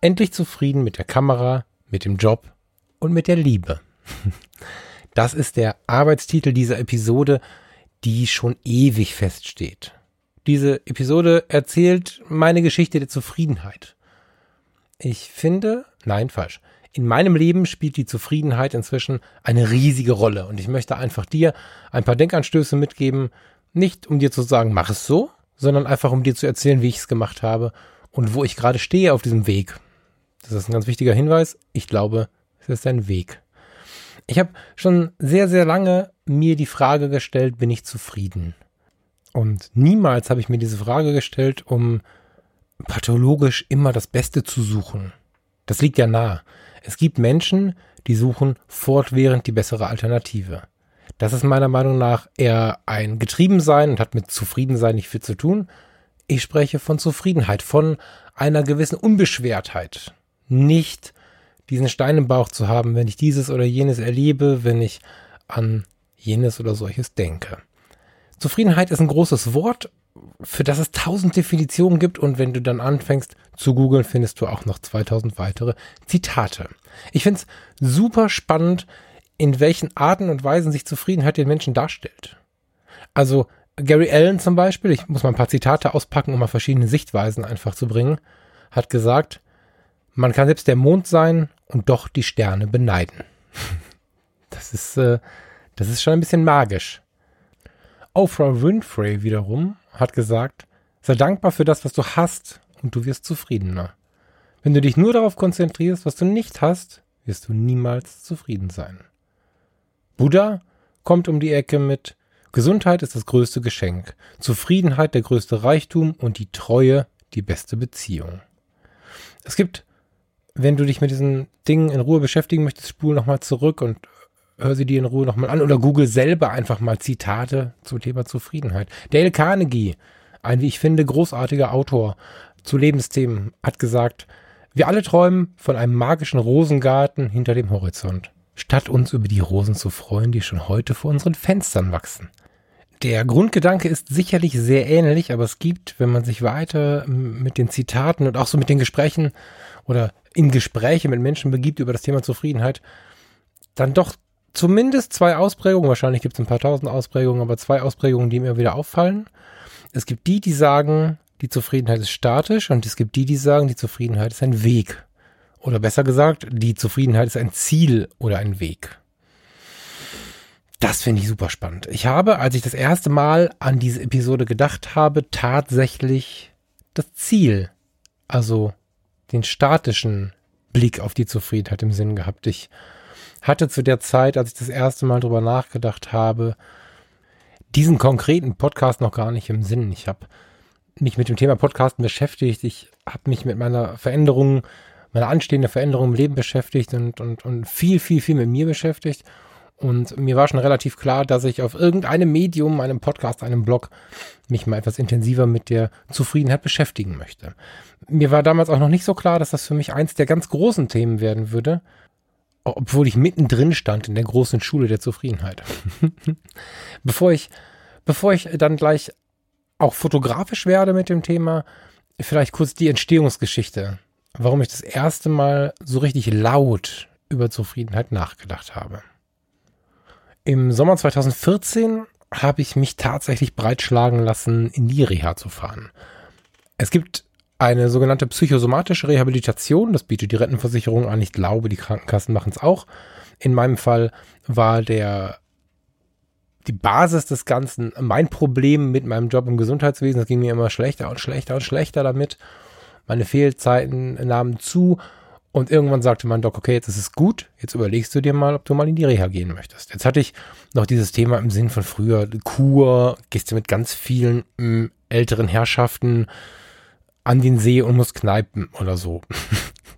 Endlich zufrieden mit der Kamera, mit dem Job und mit der Liebe. Das ist der Arbeitstitel dieser Episode, die schon ewig feststeht. Diese Episode erzählt meine Geschichte der Zufriedenheit. Ich finde, nein, falsch. In meinem Leben spielt die Zufriedenheit inzwischen eine riesige Rolle und ich möchte einfach dir ein paar Denkanstöße mitgeben, nicht um dir zu sagen, mach es so, sondern einfach um dir zu erzählen, wie ich es gemacht habe und wo ich gerade stehe auf diesem Weg. Das ist ein ganz wichtiger Hinweis. Ich glaube, es ist ein Weg. Ich habe schon sehr, sehr lange mir die Frage gestellt, bin ich zufrieden? Und niemals habe ich mir diese Frage gestellt, um pathologisch immer das Beste zu suchen. Das liegt ja nah. Es gibt Menschen, die suchen fortwährend die bessere Alternative. Das ist meiner Meinung nach eher ein Getriebensein und hat mit Zufriedensein nicht viel zu tun. Ich spreche von Zufriedenheit, von einer gewissen Unbeschwertheit nicht diesen Stein im Bauch zu haben, wenn ich dieses oder jenes erlebe, wenn ich an jenes oder solches denke. Zufriedenheit ist ein großes Wort, für das es tausend Definitionen gibt und wenn du dann anfängst zu googeln, findest du auch noch 2000 weitere Zitate. Ich finde es super spannend, in welchen Arten und Weisen sich Zufriedenheit den Menschen darstellt. Also Gary Allen zum Beispiel, ich muss mal ein paar Zitate auspacken, um mal verschiedene Sichtweisen einfach zu bringen, hat gesagt, man kann selbst der Mond sein und doch die Sterne beneiden. Das ist, äh, das ist schon ein bisschen magisch. Oprah Winfrey wiederum hat gesagt, sei dankbar für das, was du hast und du wirst zufriedener. Wenn du dich nur darauf konzentrierst, was du nicht hast, wirst du niemals zufrieden sein. Buddha kommt um die Ecke mit Gesundheit ist das größte Geschenk, Zufriedenheit der größte Reichtum und die Treue die beste Beziehung. Es gibt wenn du dich mit diesen Dingen in Ruhe beschäftigen möchtest, spul nochmal zurück und hör sie dir in Ruhe nochmal an oder google selber einfach mal Zitate zum Thema Zufriedenheit. Dale Carnegie, ein, wie ich finde, großartiger Autor zu Lebensthemen, hat gesagt, wir alle träumen von einem magischen Rosengarten hinter dem Horizont, statt uns über die Rosen zu freuen, die schon heute vor unseren Fenstern wachsen. Der Grundgedanke ist sicherlich sehr ähnlich, aber es gibt, wenn man sich weiter mit den Zitaten und auch so mit den Gesprächen oder in Gespräche mit Menschen begibt über das Thema Zufriedenheit, dann doch zumindest zwei Ausprägungen, wahrscheinlich gibt es ein paar tausend Ausprägungen, aber zwei Ausprägungen, die mir wieder auffallen. Es gibt die, die sagen, die Zufriedenheit ist statisch und es gibt die, die sagen, die Zufriedenheit ist ein Weg. Oder besser gesagt, die Zufriedenheit ist ein Ziel oder ein Weg. Das finde ich super spannend. Ich habe, als ich das erste Mal an diese Episode gedacht habe, tatsächlich das Ziel, also den statischen Blick auf die Zufriedenheit im Sinn gehabt. Ich hatte zu der Zeit, als ich das erste Mal drüber nachgedacht habe, diesen konkreten Podcast noch gar nicht im Sinn. Ich habe mich mit dem Thema Podcasten beschäftigt. Ich habe mich mit meiner Veränderung, meiner anstehenden Veränderung im Leben beschäftigt und, und, und viel, viel, viel mit mir beschäftigt. Und mir war schon relativ klar, dass ich auf irgendeinem Medium, einem Podcast, einem Blog, mich mal etwas intensiver mit der Zufriedenheit beschäftigen möchte. Mir war damals auch noch nicht so klar, dass das für mich eins der ganz großen Themen werden würde, obwohl ich mittendrin stand in der großen Schule der Zufriedenheit. bevor ich, bevor ich dann gleich auch fotografisch werde mit dem Thema, vielleicht kurz die Entstehungsgeschichte, warum ich das erste Mal so richtig laut über Zufriedenheit nachgedacht habe. Im Sommer 2014 habe ich mich tatsächlich breitschlagen lassen, in die Reha zu fahren. Es gibt eine sogenannte psychosomatische Rehabilitation, das bietet die Rentenversicherung an. Ich glaube, die Krankenkassen machen es auch. In meinem Fall war der die Basis des Ganzen mein Problem mit meinem Job im Gesundheitswesen. Es ging mir immer schlechter und schlechter und schlechter damit. Meine Fehlzeiten nahmen zu und irgendwann sagte mein Doc, okay, jetzt ist es gut, jetzt überlegst du dir mal, ob du mal in die Reha gehen möchtest. Jetzt hatte ich noch dieses Thema im Sinn von früher, Kur, gehst du mit ganz vielen mm, älteren Herrschaften an den See und musst kneipen oder so.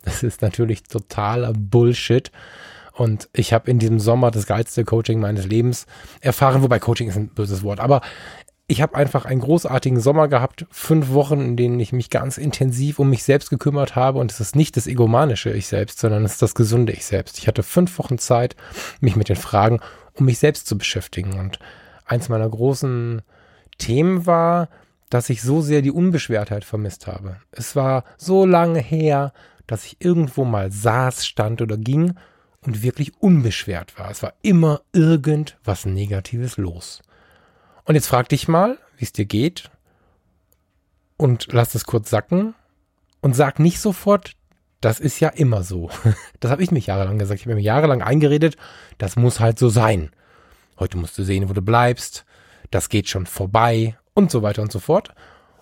Das ist natürlich totaler Bullshit. Und ich habe in diesem Sommer das geilste Coaching meines Lebens erfahren, wobei Coaching ist ein böses Wort, aber ich habe einfach einen großartigen Sommer gehabt, fünf Wochen, in denen ich mich ganz intensiv um mich selbst gekümmert habe. Und es ist nicht das egomanische Ich selbst, sondern es ist das gesunde Ich selbst. Ich hatte fünf Wochen Zeit, mich mit den Fragen um mich selbst zu beschäftigen. Und eins meiner großen Themen war, dass ich so sehr die Unbeschwertheit vermisst habe. Es war so lange her, dass ich irgendwo mal saß, stand oder ging und wirklich unbeschwert war. Es war immer irgendwas Negatives los. Und jetzt frag dich mal, wie es dir geht und lass es kurz sacken und sag nicht sofort, das ist ja immer so. Das habe ich mich jahrelang gesagt. Ich habe mir jahrelang eingeredet, das muss halt so sein. Heute musst du sehen, wo du bleibst. Das geht schon vorbei und so weiter und so fort.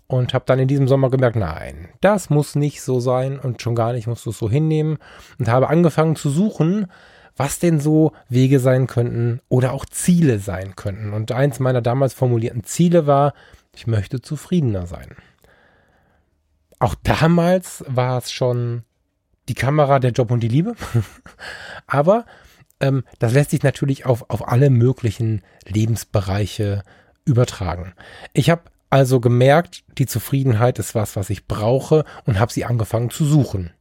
Und habe dann in diesem Sommer gemerkt, nein, das muss nicht so sein und schon gar nicht musst du es so hinnehmen. Und habe angefangen zu suchen, was denn so Wege sein könnten oder auch Ziele sein könnten. Und eins meiner damals formulierten Ziele war, ich möchte zufriedener sein. Auch damals war es schon die Kamera, der Job und die Liebe. Aber ähm, das lässt sich natürlich auf, auf alle möglichen Lebensbereiche übertragen. Ich habe also gemerkt, die Zufriedenheit ist was, was ich brauche und habe sie angefangen zu suchen.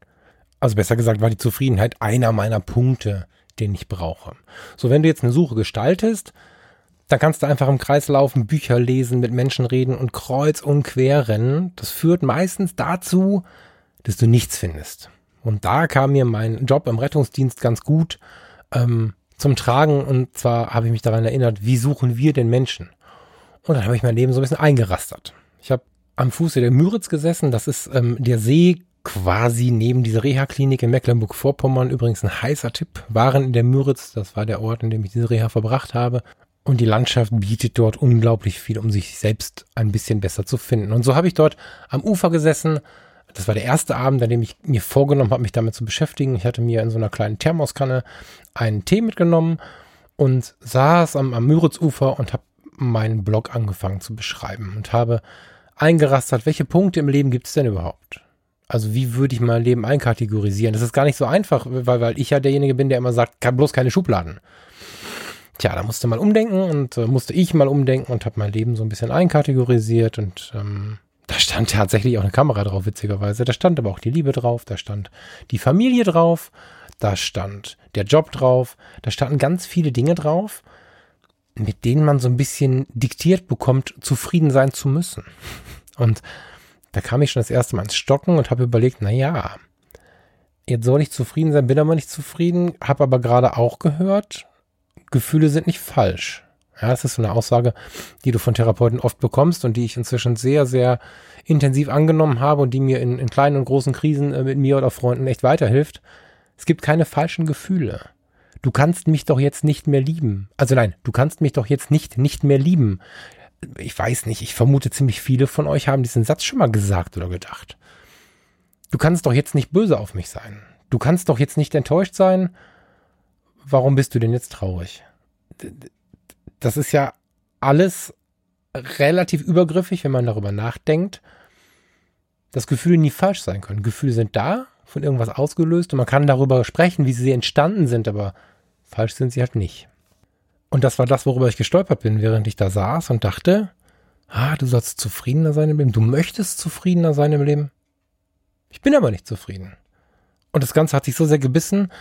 Also besser gesagt war die Zufriedenheit einer meiner Punkte, den ich brauche. So, wenn du jetzt eine Suche gestaltest, dann kannst du einfach im Kreis laufen, Bücher lesen, mit Menschen reden und kreuz und quer rennen. Das führt meistens dazu, dass du nichts findest. Und da kam mir mein Job im Rettungsdienst ganz gut ähm, zum Tragen. Und zwar habe ich mich daran erinnert, wie suchen wir den Menschen? Und dann habe ich mein Leben so ein bisschen eingerastert. Ich habe am Fuße der Müritz gesessen. Das ist ähm, der See quasi neben dieser Reha-Klinik in Mecklenburg-Vorpommern. Übrigens ein heißer Tipp. Waren in der Müritz, das war der Ort, in dem ich diese Reha verbracht habe. Und die Landschaft bietet dort unglaublich viel, um sich selbst ein bisschen besser zu finden. Und so habe ich dort am Ufer gesessen. Das war der erste Abend, an dem ich mir vorgenommen habe, mich damit zu beschäftigen. Ich hatte mir in so einer kleinen Thermoskanne einen Tee mitgenommen und saß am, am Müritzufer und habe meinen Blog angefangen zu beschreiben und habe eingerastert, welche Punkte im Leben gibt es denn überhaupt? Also wie würde ich mein Leben einkategorisieren? Das ist gar nicht so einfach, weil, weil ich ja derjenige bin, der immer sagt, kann bloß keine Schubladen. Tja, da musste mal umdenken und äh, musste ich mal umdenken und habe mein Leben so ein bisschen einkategorisiert und ähm, da stand tatsächlich auch eine Kamera drauf, witzigerweise. Da stand aber auch die Liebe drauf, da stand die Familie drauf, da stand der Job drauf, da standen ganz viele Dinge drauf, mit denen man so ein bisschen diktiert bekommt, zufrieden sein zu müssen. Und da kam ich schon das erste Mal ins Stocken und habe überlegt, na ja, jetzt soll ich zufrieden sein, bin aber nicht zufrieden, habe aber gerade auch gehört, Gefühle sind nicht falsch. Ja, das ist so eine Aussage, die du von Therapeuten oft bekommst und die ich inzwischen sehr, sehr intensiv angenommen habe und die mir in, in kleinen und großen Krisen äh, mit mir oder Freunden echt weiterhilft. Es gibt keine falschen Gefühle. Du kannst mich doch jetzt nicht mehr lieben. Also nein, du kannst mich doch jetzt nicht nicht mehr lieben ich weiß nicht, ich vermute ziemlich viele von euch haben diesen Satz schon mal gesagt oder gedacht. Du kannst doch jetzt nicht böse auf mich sein. Du kannst doch jetzt nicht enttäuscht sein. Warum bist du denn jetzt traurig? Das ist ja alles relativ übergriffig, wenn man darüber nachdenkt, dass Gefühle nie falsch sein können. Gefühle sind da, von irgendwas ausgelöst und man kann darüber sprechen, wie sie entstanden sind, aber falsch sind sie halt nicht. Und das war das, worüber ich gestolpert bin, während ich da saß und dachte, ah, du sollst zufriedener sein im Leben. Du möchtest zufriedener sein im Leben. Ich bin aber nicht zufrieden. Und das Ganze hat sich so sehr gebissen,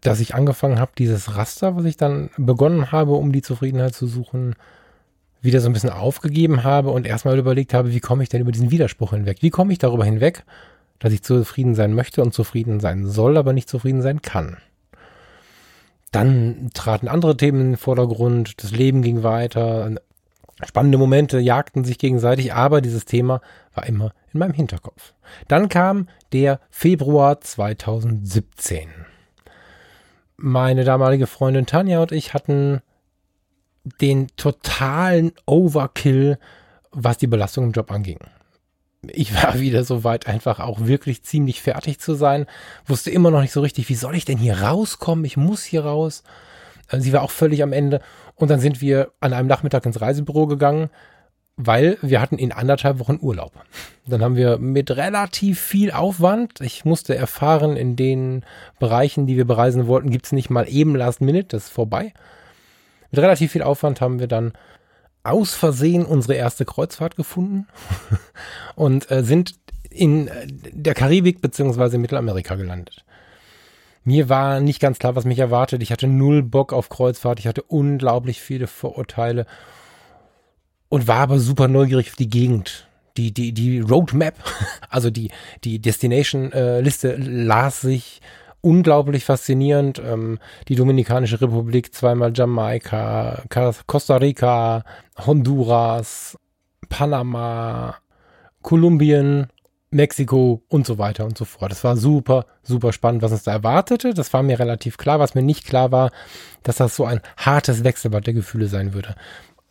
dass ich angefangen habe, dieses Raster, was ich dann begonnen habe, um die Zufriedenheit zu suchen, wieder so ein bisschen aufgegeben habe und erstmal überlegt habe, wie komme ich denn über diesen Widerspruch hinweg? Wie komme ich darüber hinweg, dass ich zufrieden sein möchte und zufrieden sein soll, aber nicht zufrieden sein kann? Dann traten andere Themen in den Vordergrund, das Leben ging weiter, spannende Momente jagten sich gegenseitig, aber dieses Thema war immer in meinem Hinterkopf. Dann kam der Februar 2017. Meine damalige Freundin Tanja und ich hatten den totalen Overkill, was die Belastung im Job anging ich war wieder so weit, einfach auch wirklich ziemlich fertig zu sein. Wusste immer noch nicht so richtig, wie soll ich denn hier rauskommen? Ich muss hier raus. Äh, sie war auch völlig am Ende. Und dann sind wir an einem Nachmittag ins Reisebüro gegangen. weil wir hatten in anderthalb Wochen Urlaub. Dann haben wir mit relativ viel Aufwand, ich musste erfahren, in den Bereichen, die wir bereisen wollten, gibt's nicht mal eben Last Minute, das ist vorbei. Mit relativ viel Aufwand haben wir dann aus Versehen unsere erste Kreuzfahrt gefunden und äh, sind in der Karibik beziehungsweise Mittelamerika gelandet. Mir war nicht ganz klar, was mich erwartet. Ich hatte null Bock auf Kreuzfahrt. Ich hatte unglaublich viele Vorurteile und war aber super neugierig auf die Gegend. Die, die, die Roadmap, also die, die Destination-Liste äh, las sich unglaublich faszinierend. Ähm, die Dominikanische Republik, zweimal Jamaika, Costa Rica, Honduras, Panama, Kolumbien, Mexiko und so weiter und so fort. Das war super, super spannend, was uns da erwartete. Das war mir relativ klar. Was mir nicht klar war, dass das so ein hartes Wechselbad der Gefühle sein würde.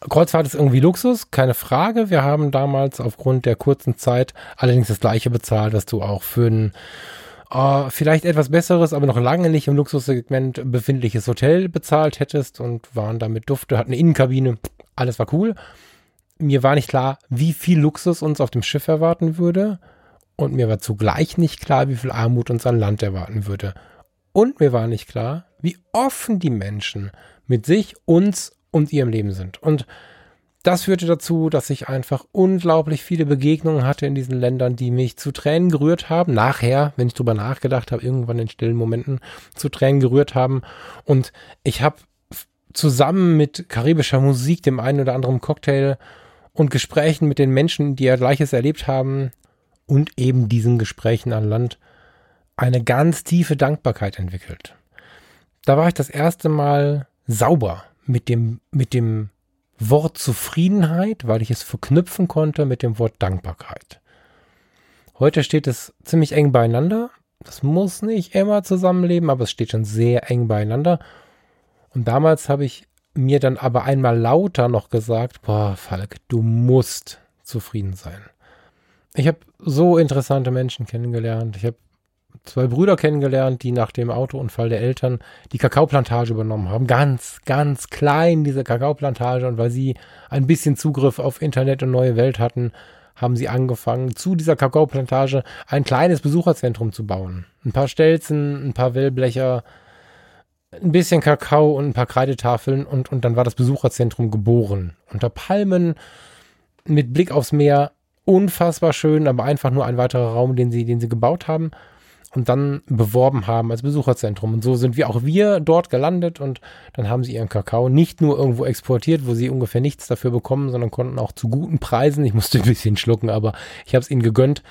Kreuzfahrt ist irgendwie Luxus, keine Frage. Wir haben damals aufgrund der kurzen Zeit allerdings das gleiche bezahlt, was du auch für ein äh, vielleicht etwas besseres, aber noch lange nicht im Luxussegment befindliches Hotel bezahlt hättest und waren damit dufte, hatten eine Innenkabine, alles war cool. Mir war nicht klar, wie viel Luxus uns auf dem Schiff erwarten würde. Und mir war zugleich nicht klar, wie viel Armut uns an Land erwarten würde. Und mir war nicht klar, wie offen die Menschen mit sich, uns und ihrem Leben sind. Und das führte dazu, dass ich einfach unglaublich viele Begegnungen hatte in diesen Ländern, die mich zu Tränen gerührt haben. Nachher, wenn ich drüber nachgedacht habe, irgendwann in stillen Momenten zu Tränen gerührt haben. Und ich habe zusammen mit karibischer Musik, dem einen oder anderen Cocktail und Gesprächen mit den Menschen, die ja Gleiches erlebt haben und eben diesen Gesprächen an Land eine ganz tiefe Dankbarkeit entwickelt. Da war ich das erste Mal sauber mit dem, mit dem Wort Zufriedenheit, weil ich es verknüpfen konnte mit dem Wort Dankbarkeit. Heute steht es ziemlich eng beieinander. Das muss nicht immer zusammenleben, aber es steht schon sehr eng beieinander. Und damals habe ich mir dann aber einmal lauter noch gesagt, boah, Falk, du musst zufrieden sein. Ich habe so interessante Menschen kennengelernt. Ich habe zwei Brüder kennengelernt, die nach dem Autounfall der Eltern die Kakaoplantage übernommen haben. Ganz, ganz klein diese Kakaoplantage und weil sie ein bisschen Zugriff auf Internet und neue Welt hatten, haben sie angefangen, zu dieser Kakaoplantage ein kleines Besucherzentrum zu bauen. Ein paar Stelzen, ein paar Wellblecher, ein bisschen Kakao und ein paar Kreidetafeln und, und dann war das Besucherzentrum geboren. Unter Palmen, mit Blick aufs Meer, unfassbar schön, aber einfach nur ein weiterer Raum, den sie, den sie gebaut haben und dann beworben haben als Besucherzentrum. Und so sind wir auch wir dort gelandet und dann haben sie ihren Kakao nicht nur irgendwo exportiert, wo sie ungefähr nichts dafür bekommen, sondern konnten auch zu guten Preisen, ich musste ein bisschen schlucken, aber ich habe es ihnen gegönnt,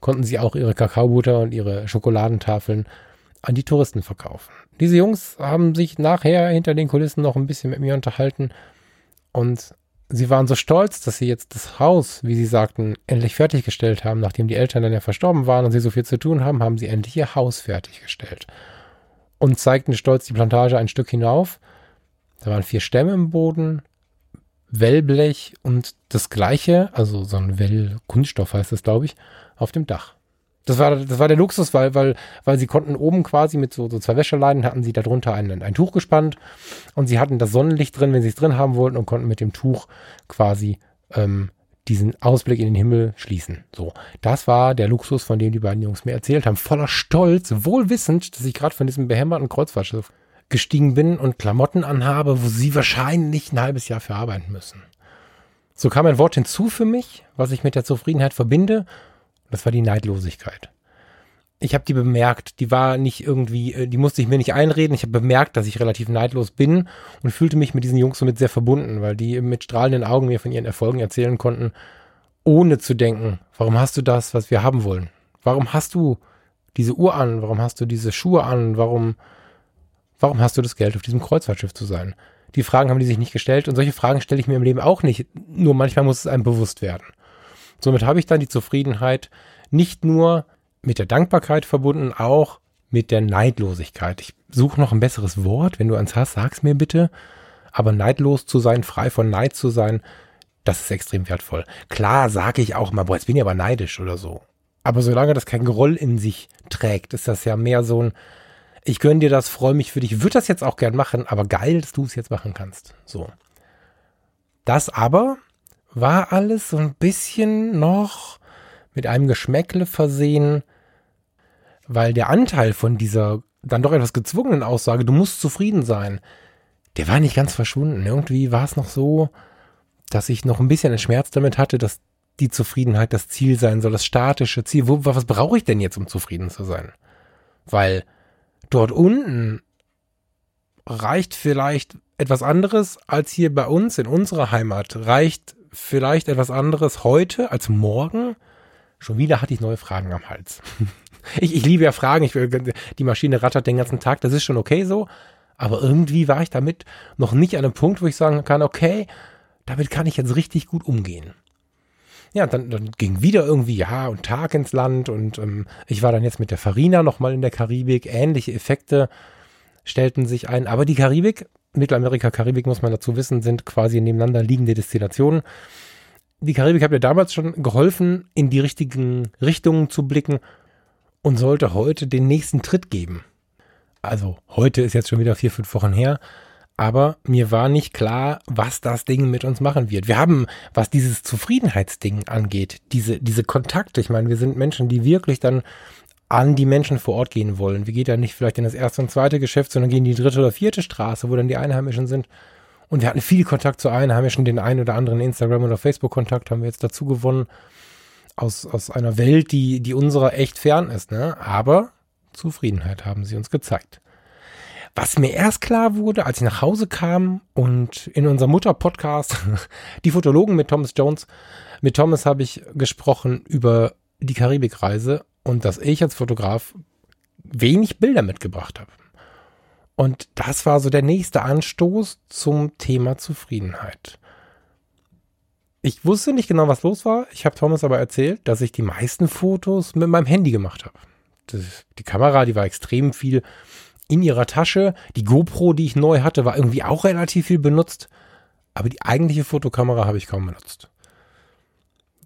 konnten sie auch ihre Kakaobutter und ihre Schokoladentafeln an die Touristen verkaufen. Diese Jungs haben sich nachher hinter den Kulissen noch ein bisschen mit mir unterhalten und sie waren so stolz, dass sie jetzt das Haus, wie sie sagten, endlich fertiggestellt haben. Nachdem die Eltern dann ja verstorben waren und sie so viel zu tun haben, haben sie endlich ihr Haus fertiggestellt. Und zeigten stolz die Plantage ein Stück hinauf. Da waren vier Stämme im Boden, Wellblech und das gleiche, also so ein Wellkunststoff heißt das, glaube ich, auf dem Dach. Das war, das war der Luxus, weil, weil, weil sie konnten oben quasi mit so, so zwei Wäscheleinen hatten sie darunter ein, ein Tuch gespannt und sie hatten das Sonnenlicht drin, wenn sie es drin haben wollten und konnten mit dem Tuch quasi ähm, diesen Ausblick in den Himmel schließen. So, das war der Luxus, von dem die beiden Jungs mir erzählt haben. Voller Stolz, wohl wissend, dass ich gerade von diesem behämmerten Kreuzfahrtschiff gestiegen bin und Klamotten anhabe, wo sie wahrscheinlich ein halbes Jahr für arbeiten müssen. So kam ein Wort hinzu für mich, was ich mit der Zufriedenheit verbinde das war die Neidlosigkeit. Ich habe die bemerkt, die war nicht irgendwie, äh, die musste ich mir nicht einreden. Ich habe bemerkt, dass ich relativ neidlos bin und fühlte mich mit diesen Jungs somit sehr verbunden, weil die mit strahlenden Augen mir von ihren Erfolgen erzählen konnten, ohne zu denken, warum hast du das, was wir haben wollen? Warum hast du diese Uhr an? Warum hast du diese Schuhe an? Warum, warum hast du das Geld, auf diesem Kreuzfahrtschiff zu sein? Die Fragen haben die sich nicht gestellt und solche Fragen stelle ich mir im Leben auch nicht. Nur manchmal muss es einem bewusst werden. Somit habe ich dann die Zufriedenheit nicht nur mit der Dankbarkeit verbunden, auch mit der Neidlosigkeit. Ich suche noch ein besseres Wort. Wenn du eins hast, sag's mir bitte. Aber neidlos zu sein, frei von Neid zu sein, das ist extrem wertvoll. Klar sage ich auch mal, boah, jetzt bin ich aber neidisch oder so. Aber solange das kein Groll in sich trägt, ist das ja mehr so ein, ich gönn dir das, freue mich für dich, würde das jetzt auch gern machen, aber geil, dass du es jetzt machen kannst. So. Das aber war alles so ein bisschen noch mit einem Geschmäckle versehen, weil der Anteil von dieser dann doch etwas gezwungenen Aussage, du musst zufrieden sein, der war nicht ganz verschwunden. Irgendwie war es noch so, dass ich noch ein bisschen einen Schmerz damit hatte, dass die Zufriedenheit das Ziel sein soll, das statische Ziel. Wo, was brauche ich denn jetzt, um zufrieden zu sein? Weil dort unten reicht vielleicht etwas anderes als hier bei uns in unserer Heimat. Reicht vielleicht etwas anderes heute als morgen? Schon wieder hatte ich neue Fragen am Hals. ich, ich liebe ja Fragen. Ich, die Maschine rattert den ganzen Tag. Das ist schon okay so. Aber irgendwie war ich damit noch nicht an einem Punkt, wo ich sagen kann, okay, damit kann ich jetzt richtig gut umgehen. Ja, dann, dann ging wieder irgendwie Jahr und Tag ins Land und ähm, ich war dann jetzt mit der Farina nochmal in der Karibik. Ähnliche Effekte stellten sich ein. Aber die Karibik, Mittelamerika, Karibik muss man dazu wissen, sind quasi nebeneinander liegende Destinationen. Die Karibik hat mir damals schon geholfen, in die richtigen Richtungen zu blicken und sollte heute den nächsten Tritt geben. Also heute ist jetzt schon wieder vier, fünf Wochen her aber mir war nicht klar, was das Ding mit uns machen wird. Wir haben, was dieses Zufriedenheitsding angeht, diese, diese Kontakte, ich meine, wir sind Menschen, die wirklich dann an die Menschen vor Ort gehen wollen. Wir gehen dann nicht vielleicht in das erste und zweite Geschäft, sondern gehen in die dritte oder vierte Straße, wo dann die Einheimischen sind. Und wir hatten viel Kontakt zu Einheimischen, den einen oder anderen Instagram- oder Facebook-Kontakt haben wir jetzt dazu gewonnen. Aus, aus einer Welt, die, die unserer echt fern ist, ne? Aber Zufriedenheit haben sie uns gezeigt. Was mir erst klar wurde, als ich nach Hause kam und in unserem Mutter-Podcast, die Fotologen mit Thomas Jones, mit Thomas habe ich gesprochen über die Karibikreise und dass ich als Fotograf wenig Bilder mitgebracht habe. Und das war so der nächste Anstoß zum Thema Zufriedenheit. Ich wusste nicht genau, was los war. Ich habe Thomas aber erzählt, dass ich die meisten Fotos mit meinem Handy gemacht habe. die Kamera, die war extrem viel in ihrer Tasche. Die GoPro, die ich neu hatte, war irgendwie auch relativ viel benutzt. Aber die eigentliche Fotokamera habe ich kaum benutzt.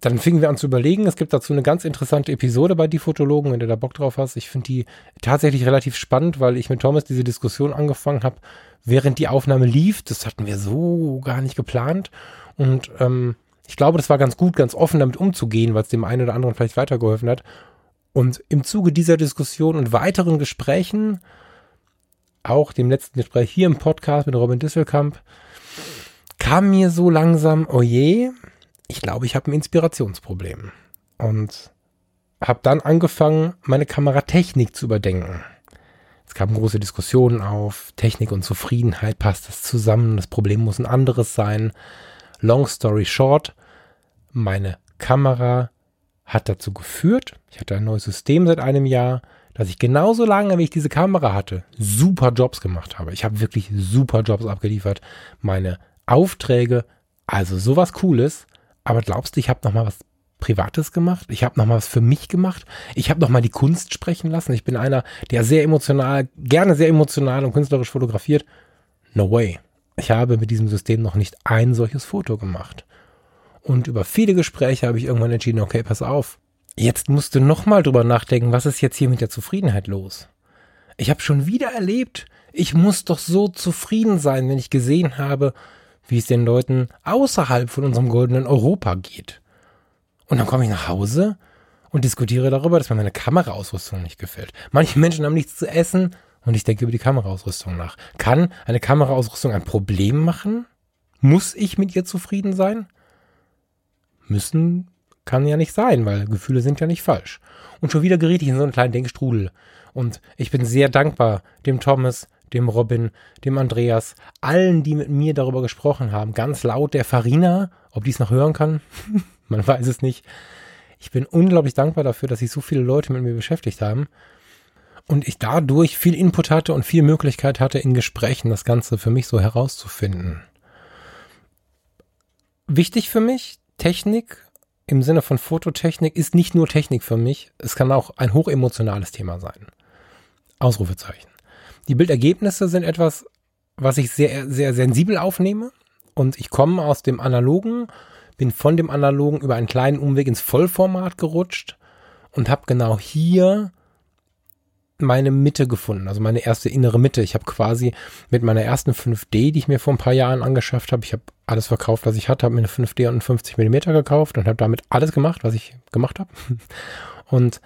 Dann fingen wir an zu überlegen. Es gibt dazu eine ganz interessante Episode bei Die Fotologen, wenn du da Bock drauf hast. Ich finde die tatsächlich relativ spannend, weil ich mit Thomas diese Diskussion angefangen habe, während die Aufnahme lief. Das hatten wir so gar nicht geplant. Und ähm, ich glaube, das war ganz gut, ganz offen damit umzugehen, weil es dem einen oder anderen vielleicht weitergeholfen hat. Und im Zuge dieser Diskussion und weiteren Gesprächen auch dem letzten Gespräch hier im Podcast mit Robin Disselkamp, kam mir so langsam, oh je, ich glaube, ich habe ein Inspirationsproblem. Und habe dann angefangen, meine Kameratechnik zu überdenken. Es kamen große Diskussionen auf, Technik und Zufriedenheit, passt das zusammen, das Problem muss ein anderes sein. Long story short, meine Kamera hat dazu geführt, ich hatte ein neues System seit einem Jahr, dass ich genauso lange, wie ich diese Kamera hatte, super Jobs gemacht habe. Ich habe wirklich super Jobs abgeliefert. Meine Aufträge, also sowas Cooles. Aber glaubst du, ich habe noch mal was Privates gemacht? Ich habe noch mal was für mich gemacht? Ich habe noch mal die Kunst sprechen lassen. Ich bin einer, der sehr emotional, gerne sehr emotional und künstlerisch fotografiert. No way. Ich habe mit diesem System noch nicht ein solches Foto gemacht. Und über viele Gespräche habe ich irgendwann entschieden, okay, pass auf. Jetzt musst du nochmal drüber nachdenken, was ist jetzt hier mit der Zufriedenheit los? Ich habe schon wieder erlebt, ich muss doch so zufrieden sein, wenn ich gesehen habe, wie es den Leuten außerhalb von unserem goldenen Europa geht. Und dann komme ich nach Hause und diskutiere darüber, dass mir meine Kameraausrüstung nicht gefällt. Manche Menschen haben nichts zu essen und ich denke über die Kameraausrüstung nach. Kann eine Kameraausrüstung ein Problem machen? Muss ich mit ihr zufrieden sein? Müssen kann ja nicht sein, weil Gefühle sind ja nicht falsch. Und schon wieder geriet ich in so einen kleinen Denkstrudel. Und ich bin sehr dankbar dem Thomas, dem Robin, dem Andreas, allen, die mit mir darüber gesprochen haben. Ganz laut der Farina, ob die es noch hören kann, man weiß es nicht. Ich bin unglaublich dankbar dafür, dass sich so viele Leute mit mir beschäftigt haben. Und ich dadurch viel Input hatte und viel Möglichkeit hatte, in Gesprächen das Ganze für mich so herauszufinden. Wichtig für mich, Technik im Sinne von Fototechnik ist nicht nur Technik für mich, es kann auch ein hochemotionales Thema sein. Ausrufezeichen. Die Bildergebnisse sind etwas, was ich sehr, sehr sensibel aufnehme und ich komme aus dem Analogen, bin von dem Analogen über einen kleinen Umweg ins Vollformat gerutscht und habe genau hier meine Mitte gefunden, also meine erste innere Mitte. Ich habe quasi mit meiner ersten 5D, die ich mir vor ein paar Jahren angeschafft habe, ich habe alles verkauft, was ich hatte, habe mir eine 5D und einen 50 mm gekauft und habe damit alles gemacht, was ich gemacht habe. Und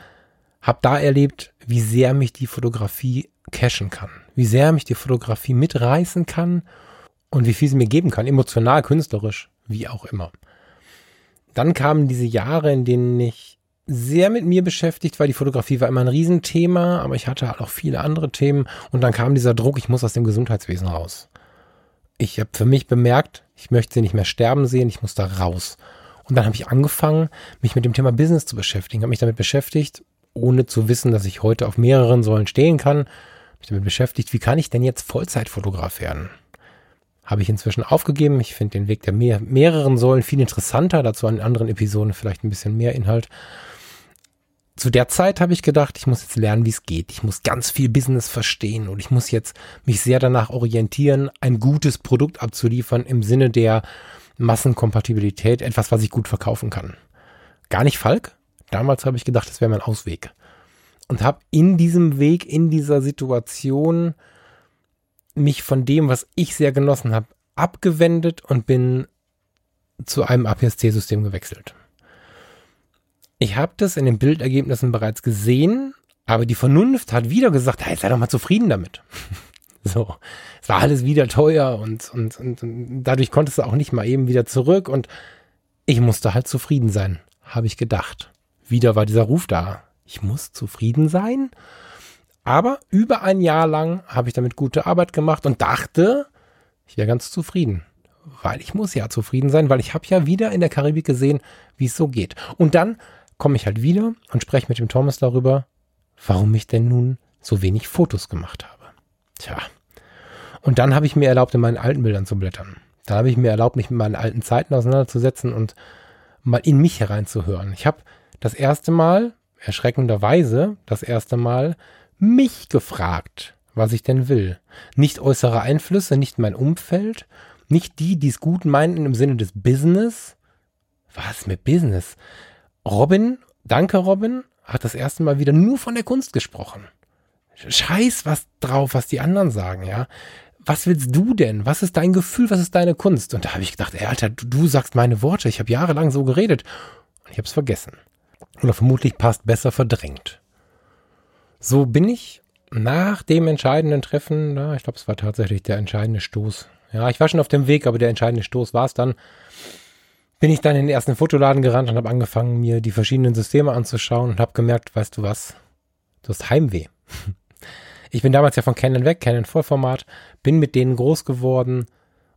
habe da erlebt, wie sehr mich die Fotografie cashen kann, wie sehr mich die Fotografie mitreißen kann und wie viel sie mir geben kann, emotional, künstlerisch, wie auch immer. Dann kamen diese Jahre, in denen ich sehr mit mir beschäftigt war. Die Fotografie war immer ein Riesenthema, aber ich hatte halt auch viele andere Themen. Und dann kam dieser Druck, ich muss aus dem Gesundheitswesen raus. Ich habe für mich bemerkt, ich möchte sie nicht mehr sterben sehen, ich muss da raus. Und dann habe ich angefangen, mich mit dem Thema Business zu beschäftigen, habe mich damit beschäftigt, ohne zu wissen, dass ich heute auf mehreren Säulen stehen kann, mich damit beschäftigt, wie kann ich denn jetzt Vollzeitfotograf werden? Habe ich inzwischen aufgegeben. Ich finde den Weg der mehr, mehreren Säulen viel interessanter, dazu an anderen Episoden vielleicht ein bisschen mehr Inhalt. Zu der Zeit habe ich gedacht, ich muss jetzt lernen, wie es geht. Ich muss ganz viel Business verstehen und ich muss jetzt mich sehr danach orientieren, ein gutes Produkt abzuliefern im Sinne der Massenkompatibilität, etwas, was ich gut verkaufen kann. Gar nicht Falk. Damals habe ich gedacht, das wäre mein Ausweg und habe in diesem Weg, in dieser Situation mich von dem, was ich sehr genossen habe, abgewendet und bin zu einem APS-C-System gewechselt. Ich habe das in den Bildergebnissen bereits gesehen, aber die Vernunft hat wieder gesagt, hey, sei doch mal zufrieden damit. so, es war alles wieder teuer und, und, und, und dadurch konntest du auch nicht mal eben wieder zurück und ich musste halt zufrieden sein, habe ich gedacht. Wieder war dieser Ruf da ich muss zufrieden sein. Aber über ein Jahr lang habe ich damit gute Arbeit gemacht und dachte, ich wäre ganz zufrieden. Weil ich muss ja zufrieden sein, weil ich habe ja wieder in der Karibik gesehen, wie es so geht. Und dann komme ich halt wieder und spreche mit dem Thomas darüber, warum ich denn nun so wenig Fotos gemacht habe. Tja. Und dann habe ich mir erlaubt, in meinen alten Bildern zu blättern. Dann habe ich mir erlaubt, mich mit meinen alten Zeiten auseinanderzusetzen und mal in mich hereinzuhören. Ich habe das erste Mal erschreckenderweise das erste Mal mich gefragt, was ich denn will. Nicht äußere Einflüsse, nicht mein Umfeld, nicht die, die es gut meinten im Sinne des Business. Was mit Business? Robin, danke Robin, hat das erste Mal wieder nur von der Kunst gesprochen. Scheiß was drauf, was die anderen sagen, ja. Was willst du denn? Was ist dein Gefühl? Was ist deine Kunst? Und da habe ich gedacht, ey, Alter, du, du sagst meine Worte. Ich habe jahrelang so geredet. Und ich habe es vergessen oder vermutlich passt besser verdrängt. So bin ich nach dem entscheidenden Treffen, na, ich glaube, es war tatsächlich der entscheidende Stoß. Ja, ich war schon auf dem Weg, aber der entscheidende Stoß war es dann. Bin ich dann in den ersten Fotoladen gerannt und habe angefangen, mir die verschiedenen Systeme anzuschauen und habe gemerkt, weißt du was, du hast Heimweh. Ich bin damals ja von Canon weg, Canon Vollformat, bin mit denen groß geworden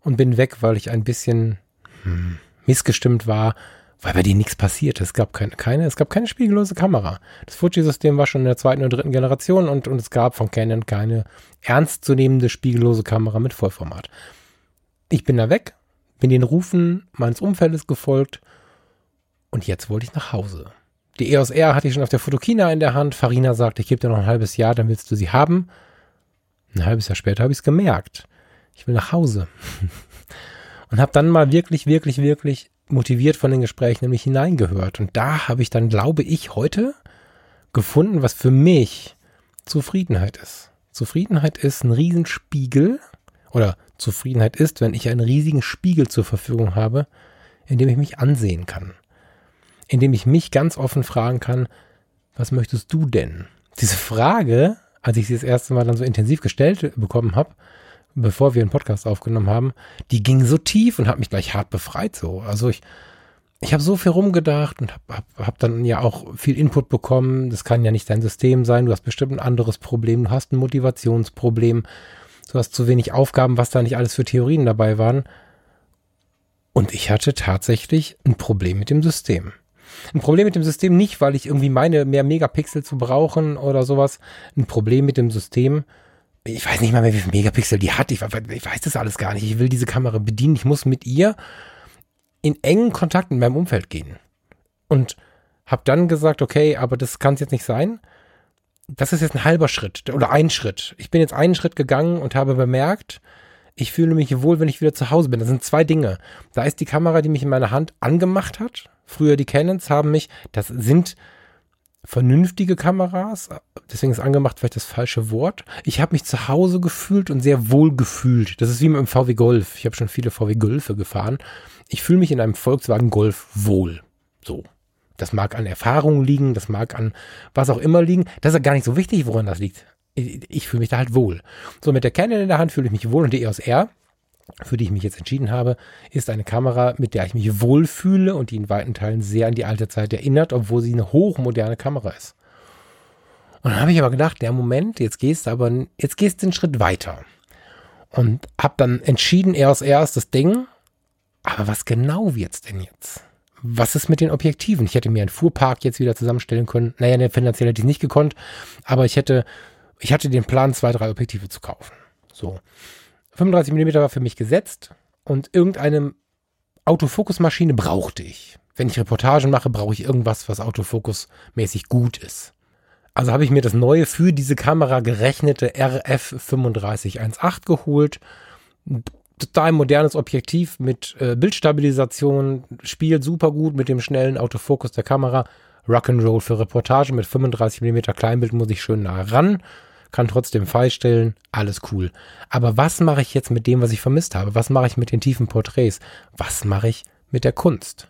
und bin weg, weil ich ein bisschen hm, missgestimmt war weil bei denen nichts passiert. Es gab keine, keine, es gab keine spiegellose Kamera. Das Fuji-System war schon in der zweiten oder dritten Generation und, und es gab von Canon keine ernstzunehmende spiegellose Kamera mit Vollformat. Ich bin da weg, bin den Rufen meines Umfeldes gefolgt und jetzt wollte ich nach Hause. Die EOS R hatte ich schon auf der Fotokina in der Hand. Farina sagte, ich gebe dir noch ein halbes Jahr, dann willst du sie haben. Ein halbes Jahr später habe ich es gemerkt. Ich will nach Hause. und habe dann mal wirklich, wirklich, wirklich motiviert von den Gesprächen nämlich hineingehört. Und da habe ich dann, glaube ich, heute gefunden, was für mich Zufriedenheit ist. Zufriedenheit ist ein Riesenspiegel oder Zufriedenheit ist, wenn ich einen riesigen Spiegel zur Verfügung habe, in dem ich mich ansehen kann. In dem ich mich ganz offen fragen kann, was möchtest du denn? Diese Frage, als ich sie das erste Mal dann so intensiv gestellt bekommen habe, bevor wir einen Podcast aufgenommen haben, die ging so tief und hat mich gleich hart befreit so. Also ich, ich habe so viel rumgedacht und habe hab, hab dann ja auch viel Input bekommen. Das kann ja nicht dein System sein. Du hast bestimmt ein anderes Problem. Du hast ein Motivationsproblem. Du hast zu wenig Aufgaben, was da nicht alles für Theorien dabei waren. Und ich hatte tatsächlich ein Problem mit dem System. Ein Problem mit dem System nicht, weil ich irgendwie meine, mehr Megapixel zu brauchen oder sowas. Ein Problem mit dem System, ich weiß nicht mal mehr, wie viel Megapixel die hat. Ich, ich weiß das alles gar nicht. Ich will diese Kamera bedienen. Ich muss mit ihr in engen Kontakt mit meinem Umfeld gehen. Und habe dann gesagt, okay, aber das kann es jetzt nicht sein. Das ist jetzt ein halber Schritt oder ein Schritt. Ich bin jetzt einen Schritt gegangen und habe bemerkt, ich fühle mich wohl, wenn ich wieder zu Hause bin. Das sind zwei Dinge. Da ist die Kamera, die mich in meiner Hand angemacht hat. Früher die Canons haben mich, das sind vernünftige Kameras. Deswegen ist angemacht vielleicht das falsche Wort. Ich habe mich zu Hause gefühlt und sehr wohl gefühlt. Das ist wie mit dem VW Golf. Ich habe schon viele VW Golfe gefahren. Ich fühle mich in einem Volkswagen Golf wohl. So. Das mag an Erfahrungen liegen, das mag an was auch immer liegen. Das ist ja gar nicht so wichtig, woran das liegt. Ich, ich fühle mich da halt wohl. So, mit der Canon in der Hand fühle ich mich wohl und die EOS R für die ich mich jetzt entschieden habe, ist eine Kamera, mit der ich mich wohlfühle und die in weiten Teilen sehr an die alte Zeit erinnert, obwohl sie eine hochmoderne Kamera ist. Und dann habe ich aber gedacht, der Moment, jetzt gehst du aber, jetzt gehst du einen Schritt weiter. Und habe dann entschieden, erst erst das Ding. Aber was genau wird's denn jetzt? Was ist mit den Objektiven? Ich hätte mir einen Fuhrpark jetzt wieder zusammenstellen können. Naja, ne, finanziell hätte ich nicht gekonnt, aber ich hätte, ich hatte den Plan, zwei, drei Objektive zu kaufen. So. 35 mm war für mich gesetzt und irgendeine Autofokusmaschine brauchte ich. Wenn ich Reportagen mache, brauche ich irgendwas, was autofokusmäßig gut ist. Also habe ich mir das neue für diese Kamera gerechnete RF 3518 geholt. Total modernes Objektiv mit äh, Bildstabilisation, spielt super gut mit dem schnellen Autofokus der Kamera. Rock'n'Roll für Reportage mit 35 mm Kleinbild muss ich schön nah ran kann trotzdem freistellen, alles cool. Aber was mache ich jetzt mit dem, was ich vermisst habe? Was mache ich mit den tiefen Porträts? Was mache ich mit der Kunst?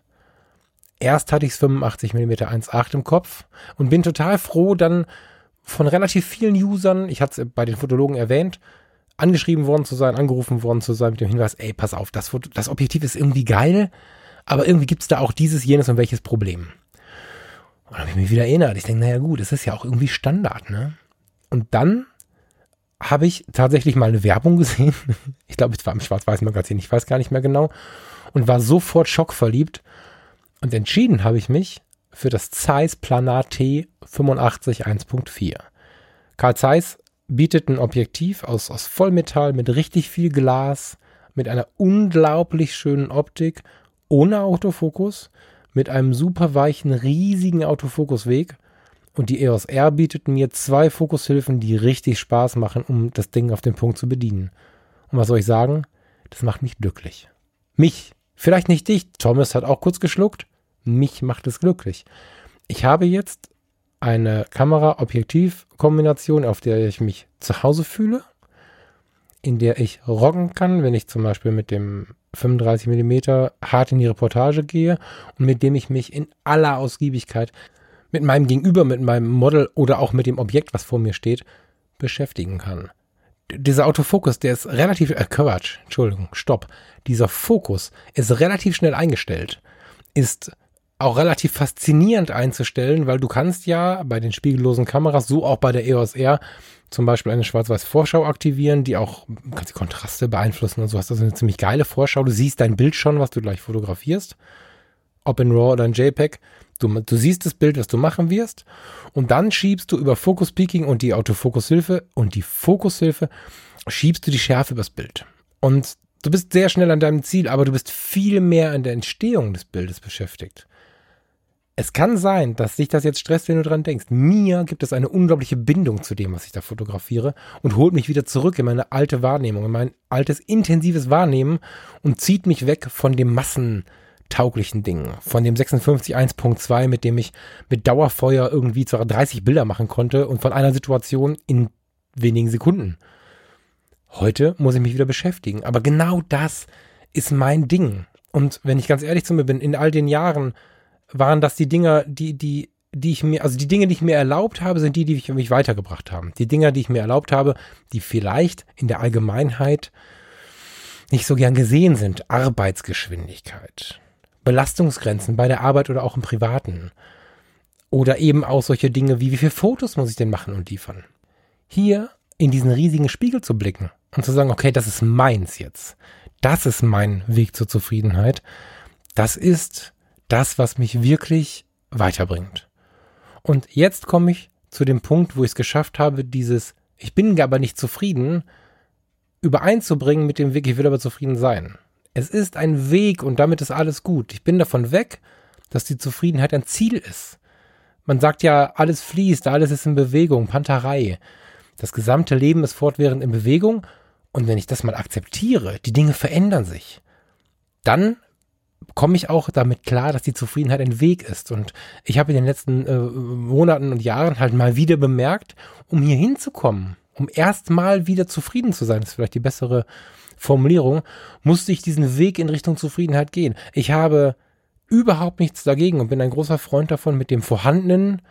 Erst hatte ich es 85 mm 1.8 im Kopf und bin total froh, dann von relativ vielen Usern, ich hatte es bei den Fotologen erwähnt, angeschrieben worden zu sein, angerufen worden zu sein mit dem Hinweis, ey, pass auf, das, das Objektiv ist irgendwie geil, aber irgendwie gibt es da auch dieses, jenes und welches Problem. Und dann habe ich mich wieder erinnert. Ich denke, naja gut, es ist ja auch irgendwie Standard, ne? Und dann habe ich tatsächlich mal eine Werbung gesehen. Ich glaube, es war im Schwarz-Weiß-Magazin, ich weiß gar nicht mehr genau. Und war sofort schockverliebt. Und entschieden habe ich mich für das Zeiss Planar T 85 1.4. Karl Zeiss bietet ein Objektiv aus, aus Vollmetall mit richtig viel Glas, mit einer unglaublich schönen Optik, ohne Autofokus, mit einem super weichen, riesigen Autofokusweg und die EOS R bietet mir zwei Fokushilfen, die richtig Spaß machen, um das Ding auf den Punkt zu bedienen. Und was soll ich sagen? Das macht mich glücklich. Mich. Vielleicht nicht dich. Thomas hat auch kurz geschluckt. Mich macht es glücklich. Ich habe jetzt eine Kamera-Objektiv-Kombination, auf der ich mich zu Hause fühle, in der ich rocken kann, wenn ich zum Beispiel mit dem 35 mm hart in die Reportage gehe und mit dem ich mich in aller Ausgiebigkeit mit meinem Gegenüber, mit meinem Model oder auch mit dem Objekt, was vor mir steht, beschäftigen kann. Dieser Autofokus, der ist relativ, äh, Quatsch, Entschuldigung, stopp. Dieser Fokus ist relativ schnell eingestellt, ist auch relativ faszinierend einzustellen, weil du kannst ja bei den spiegellosen Kameras, so auch bei der EOS R, zum Beispiel eine Schwarz-Weiß-Vorschau aktivieren, die auch, kannst die Kontraste beeinflussen und so hast. Das ist eine ziemlich geile Vorschau. Du siehst dein Bild schon, was du gleich fotografierst. Ob in RAW oder in JPEG. Du, du siehst das Bild, was du machen wirst, und dann schiebst du über Focus Peaking und die Autofokushilfe und die Fokushilfe schiebst du die Schärfe übers Bild. Und du bist sehr schnell an deinem Ziel, aber du bist viel mehr an der Entstehung des Bildes beschäftigt. Es kann sein, dass sich das jetzt stresst, wenn du dran denkst. Mir gibt es eine unglaubliche Bindung zu dem, was ich da fotografiere und holt mich wieder zurück in meine alte Wahrnehmung, in mein altes intensives Wahrnehmen und zieht mich weg von dem Massen, tauglichen Dingen. Von dem 56 1.2, mit dem ich mit Dauerfeuer irgendwie 30 Bilder machen konnte und von einer Situation in wenigen Sekunden. Heute muss ich mich wieder beschäftigen. Aber genau das ist mein Ding. Und wenn ich ganz ehrlich zu mir bin, in all den Jahren waren das die Dinger, die, die, die ich mir, also die Dinge, die ich mir erlaubt habe, sind die, die mich weitergebracht haben. Die Dinger, die ich mir erlaubt habe, die vielleicht in der Allgemeinheit nicht so gern gesehen sind. Arbeitsgeschwindigkeit. Belastungsgrenzen bei der Arbeit oder auch im Privaten. Oder eben auch solche Dinge wie, wie viele Fotos muss ich denn machen und liefern? Hier in diesen riesigen Spiegel zu blicken und zu sagen, okay, das ist meins jetzt. Das ist mein Weg zur Zufriedenheit. Das ist das, was mich wirklich weiterbringt. Und jetzt komme ich zu dem Punkt, wo ich es geschafft habe, dieses, ich bin aber nicht zufrieden, übereinzubringen mit dem Weg, ich will aber zufrieden sein. Es ist ein Weg und damit ist alles gut. Ich bin davon weg, dass die Zufriedenheit ein Ziel ist. Man sagt ja, alles fließt, alles ist in Bewegung, Panterei. Das gesamte Leben ist fortwährend in Bewegung und wenn ich das mal akzeptiere, die Dinge verändern sich, dann komme ich auch damit klar, dass die Zufriedenheit ein Weg ist. Und ich habe in den letzten äh, Monaten und Jahren halt mal wieder bemerkt, um hier hinzukommen, um erstmal wieder zufrieden zu sein, ist vielleicht die bessere Formulierung, musste ich diesen Weg in Richtung Zufriedenheit gehen. Ich habe überhaupt nichts dagegen und bin ein großer Freund davon, mit dem Vorhandenen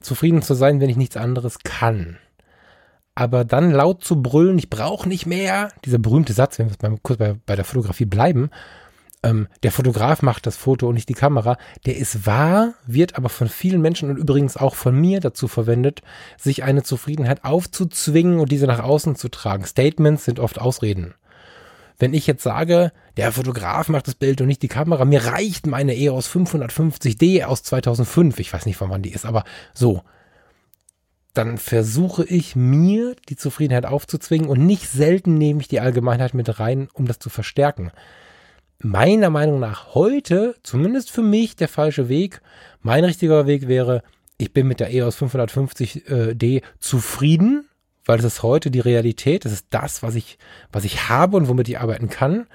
zufrieden zu sein, wenn ich nichts anderes kann. Aber dann laut zu brüllen, ich brauche nicht mehr, dieser berühmte Satz, wenn wir kurz bei, bei der Fotografie bleiben, ähm, der Fotograf macht das Foto und nicht die Kamera, der ist wahr, wird aber von vielen Menschen und übrigens auch von mir dazu verwendet, sich eine Zufriedenheit aufzuzwingen und diese nach außen zu tragen. Statements sind oft Ausreden. Wenn ich jetzt sage, der Fotograf macht das Bild und nicht die Kamera, mir reicht meine EOS 550D aus 2005, ich weiß nicht, von wann die ist, aber so, dann versuche ich mir die Zufriedenheit aufzuzwingen und nicht selten nehme ich die Allgemeinheit mit rein, um das zu verstärken meiner Meinung nach heute, zumindest für mich, der falsche Weg. Mein richtiger Weg wäre, ich bin mit der EOS 550D zufrieden, weil es ist heute die Realität, das ist das, was ich, was ich habe und womit ich arbeiten kann.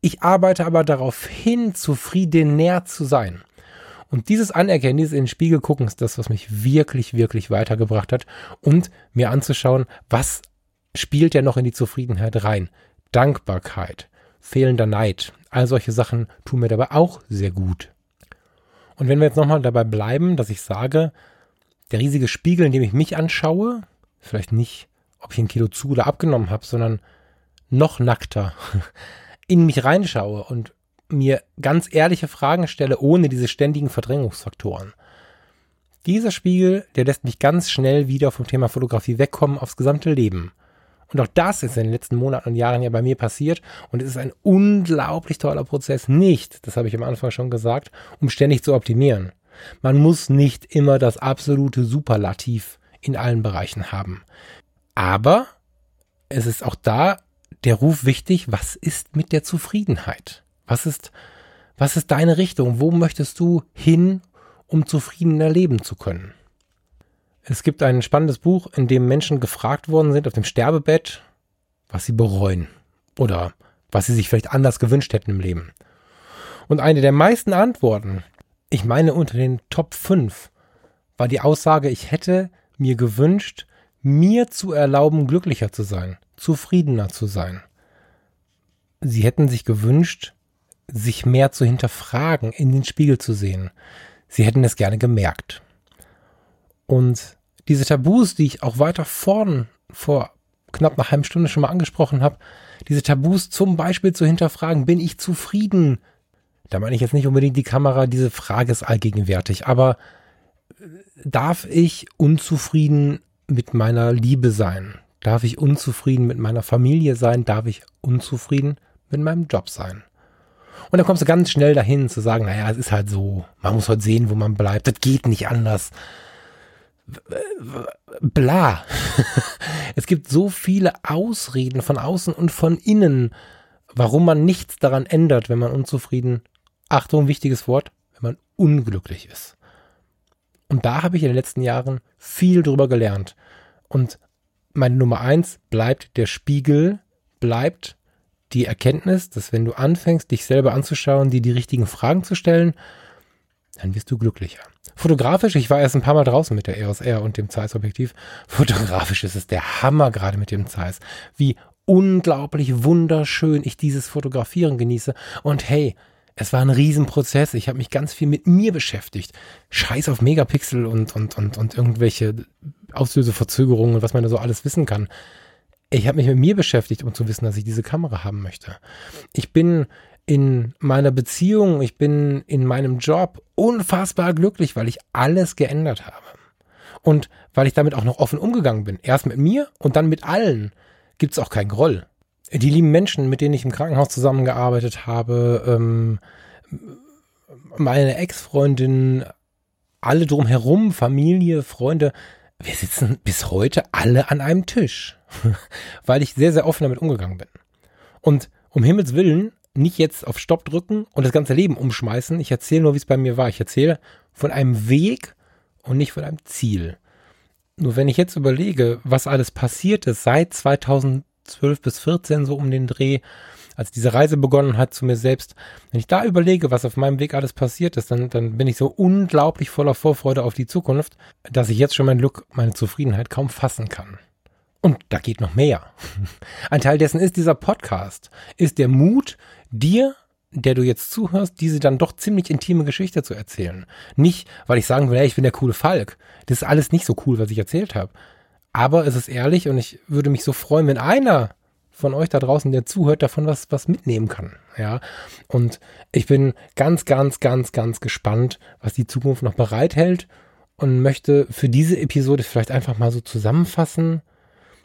Ich arbeite aber darauf hin, zufriedener zu sein. Und dieses Anerkennen, dieses in den Spiegel gucken, ist das, was mich wirklich, wirklich weitergebracht hat und mir anzuschauen, was spielt ja noch in die Zufriedenheit rein. Dankbarkeit, fehlender Neid, All solche Sachen tun mir dabei auch sehr gut. Und wenn wir jetzt nochmal dabei bleiben, dass ich sage, der riesige Spiegel, in dem ich mich anschaue, vielleicht nicht, ob ich ein Kilo zu oder abgenommen habe, sondern noch nackter in mich reinschaue und mir ganz ehrliche Fragen stelle, ohne diese ständigen Verdrängungsfaktoren. Dieser Spiegel, der lässt mich ganz schnell wieder vom Thema Fotografie wegkommen aufs gesamte Leben. Und auch das ist in den letzten Monaten und Jahren ja bei mir passiert. Und es ist ein unglaublich toller Prozess. Nicht, das habe ich am Anfang schon gesagt, um ständig zu optimieren. Man muss nicht immer das absolute Superlativ in allen Bereichen haben. Aber es ist auch da der Ruf wichtig, was ist mit der Zufriedenheit? Was ist, was ist deine Richtung? Wo möchtest du hin, um zufriedener leben zu können? Es gibt ein spannendes Buch, in dem Menschen gefragt worden sind auf dem Sterbebett, was sie bereuen oder was sie sich vielleicht anders gewünscht hätten im Leben. Und eine der meisten Antworten, ich meine unter den Top 5, war die Aussage, ich hätte mir gewünscht, mir zu erlauben, glücklicher zu sein, zufriedener zu sein. Sie hätten sich gewünscht, sich mehr zu hinterfragen, in den Spiegel zu sehen. Sie hätten es gerne gemerkt. Und diese Tabus, die ich auch weiter vorn vor knapp einer halben Stunde schon mal angesprochen habe, diese Tabus zum Beispiel zu hinterfragen, bin ich zufrieden? Da meine ich jetzt nicht unbedingt die Kamera, diese Frage ist allgegenwärtig, aber äh, darf ich unzufrieden mit meiner Liebe sein? Darf ich unzufrieden mit meiner Familie sein? Darf ich unzufrieden mit meinem Job sein? Und dann kommst du ganz schnell dahin zu sagen, naja, es ist halt so, man muss halt sehen, wo man bleibt, das geht nicht anders bla. es gibt so viele Ausreden von außen und von innen, warum man nichts daran ändert, wenn man unzufrieden, Achtung, wichtiges Wort, wenn man unglücklich ist. Und da habe ich in den letzten Jahren viel drüber gelernt. Und meine Nummer eins bleibt der Spiegel, bleibt die Erkenntnis, dass wenn du anfängst, dich selber anzuschauen, dir die richtigen Fragen zu stellen, dann wirst du glücklicher. Fotografisch, ich war erst ein paar Mal draußen mit der EOS R und dem Zeiss-Objektiv. Fotografisch ist es der Hammer gerade mit dem Zeiss. Wie unglaublich wunderschön ich dieses Fotografieren genieße. Und hey, es war ein Riesenprozess. Ich habe mich ganz viel mit mir beschäftigt. Scheiß auf Megapixel und, und, und, und irgendwelche Auslöseverzögerungen was man da so alles wissen kann. Ich habe mich mit mir beschäftigt, um zu wissen, dass ich diese Kamera haben möchte. Ich bin in meiner Beziehung, ich bin in meinem Job unfassbar glücklich, weil ich alles geändert habe. Und weil ich damit auch noch offen umgegangen bin. Erst mit mir und dann mit allen. Gibt es auch keinen Groll. Die lieben Menschen, mit denen ich im Krankenhaus zusammengearbeitet habe, ähm, meine Ex-Freundin, alle drumherum, Familie, Freunde, wir sitzen bis heute alle an einem Tisch, weil ich sehr, sehr offen damit umgegangen bin. Und um Himmels Willen nicht jetzt auf Stopp drücken und das ganze Leben umschmeißen. Ich erzähle nur, wie es bei mir war. Ich erzähle von einem Weg und nicht von einem Ziel. Nur wenn ich jetzt überlege, was alles passiert ist seit 2012 bis 14 so um den Dreh, als diese Reise begonnen hat zu mir selbst, wenn ich da überlege, was auf meinem Weg alles passiert ist, dann, dann bin ich so unglaublich voller Vorfreude auf die Zukunft, dass ich jetzt schon mein Glück, meine Zufriedenheit kaum fassen kann. Und da geht noch mehr. Ein Teil dessen ist dieser Podcast, ist der Mut, dir der du jetzt zuhörst, diese dann doch ziemlich intime Geschichte zu erzählen. Nicht, weil ich sagen will, hey, ich bin der coole Falk. Das ist alles nicht so cool, was ich erzählt habe. Aber es ist ehrlich und ich würde mich so freuen, wenn einer von euch da draußen, der zuhört, davon was, was mitnehmen kann. Ja. Und ich bin ganz, ganz, ganz, ganz gespannt, was die Zukunft noch bereithält und möchte für diese Episode vielleicht einfach mal so zusammenfassen.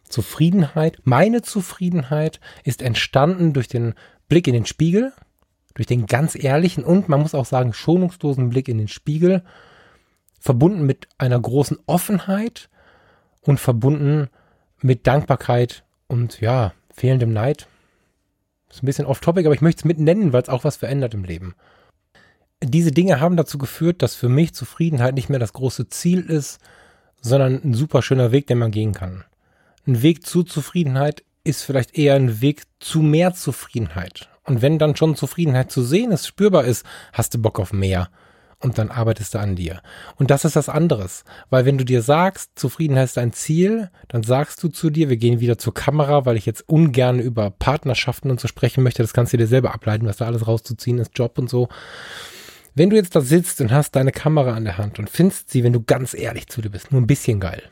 Zufriedenheit, meine Zufriedenheit ist entstanden durch den Blick in den Spiegel, durch den ganz ehrlichen und man muss auch sagen schonungslosen Blick in den Spiegel, verbunden mit einer großen Offenheit und verbunden mit Dankbarkeit und ja, fehlendem Neid. Ist ein bisschen off-topic, aber ich möchte es mit nennen, weil es auch was verändert im Leben. Diese Dinge haben dazu geführt, dass für mich Zufriedenheit nicht mehr das große Ziel ist, sondern ein super schöner Weg, den man gehen kann. Ein Weg zu Zufriedenheit ist vielleicht eher ein Weg zu mehr Zufriedenheit. Und wenn dann schon Zufriedenheit zu sehen ist, spürbar ist, hast du Bock auf mehr und dann arbeitest du an dir. Und das ist das anderes, weil wenn du dir sagst, Zufriedenheit ist ein Ziel, dann sagst du zu dir, wir gehen wieder zur Kamera, weil ich jetzt ungern über Partnerschaften und so sprechen möchte, das kannst du dir selber ableiten, was da alles rauszuziehen ist, Job und so. Wenn du jetzt da sitzt und hast deine Kamera an der Hand und findest sie, wenn du ganz ehrlich zu dir bist, nur ein bisschen geil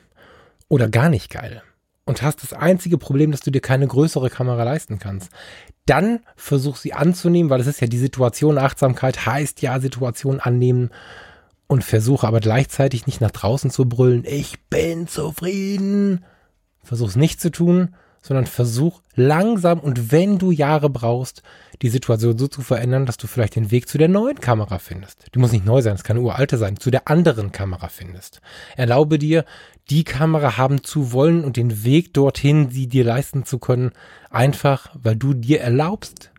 oder gar nicht geil und hast das einzige Problem, dass du dir keine größere Kamera leisten kannst, dann versuch sie anzunehmen, weil es ist ja die Situation, Achtsamkeit heißt ja Situation annehmen und versuche aber gleichzeitig nicht nach draußen zu brüllen, ich bin zufrieden. Versuch es nicht zu tun, sondern versuch langsam und wenn du Jahre brauchst, die Situation so zu verändern, dass du vielleicht den Weg zu der neuen Kamera findest. Die muss nicht neu sein, es kann eine uralte sein, zu der anderen Kamera findest. Erlaube dir, die Kamera haben zu wollen und den Weg dorthin, sie dir leisten zu können, einfach weil du dir erlaubst,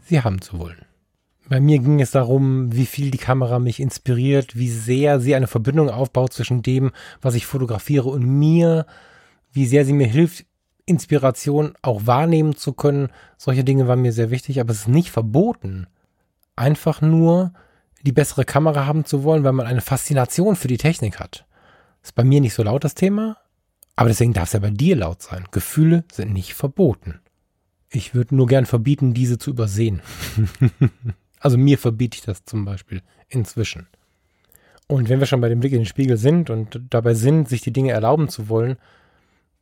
sie haben zu wollen. Bei mir ging es darum, wie viel die Kamera mich inspiriert, wie sehr sie eine Verbindung aufbaut zwischen dem, was ich fotografiere und mir, wie sehr sie mir hilft, Inspiration auch wahrnehmen zu können. Solche Dinge waren mir sehr wichtig, aber es ist nicht verboten, einfach nur die bessere Kamera haben zu wollen, weil man eine Faszination für die Technik hat. Ist bei mir nicht so laut das Thema, aber deswegen darf es ja bei dir laut sein. Gefühle sind nicht verboten. Ich würde nur gern verbieten, diese zu übersehen. also mir verbiete ich das zum Beispiel inzwischen. Und wenn wir schon bei dem Blick in den Spiegel sind und dabei sind, sich die Dinge erlauben zu wollen,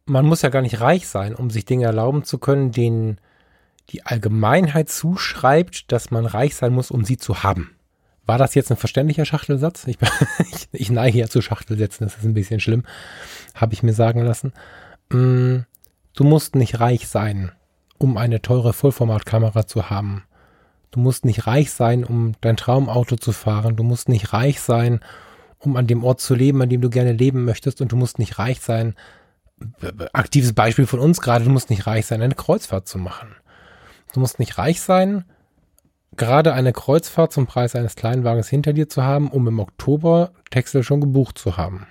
man muss ja gar nicht reich sein, um sich Dinge erlauben zu können, denen die Allgemeinheit zuschreibt, dass man reich sein muss, um sie zu haben. War das jetzt ein verständlicher Schachtelsatz? Ich, ich, ich neige ja zu Schachtelsätzen, das ist ein bisschen schlimm, habe ich mir sagen lassen. Mm, du musst nicht reich sein, um eine teure Vollformatkamera zu haben. Du musst nicht reich sein, um dein Traumauto zu fahren. Du musst nicht reich sein, um an dem Ort zu leben, an dem du gerne leben möchtest. Und du musst nicht reich sein, aktives Beispiel von uns gerade, du musst nicht reich sein, eine Kreuzfahrt zu machen. Du musst nicht reich sein, gerade eine Kreuzfahrt zum Preis eines Kleinwagens hinter dir zu haben, um im Oktober Texel schon gebucht zu haben.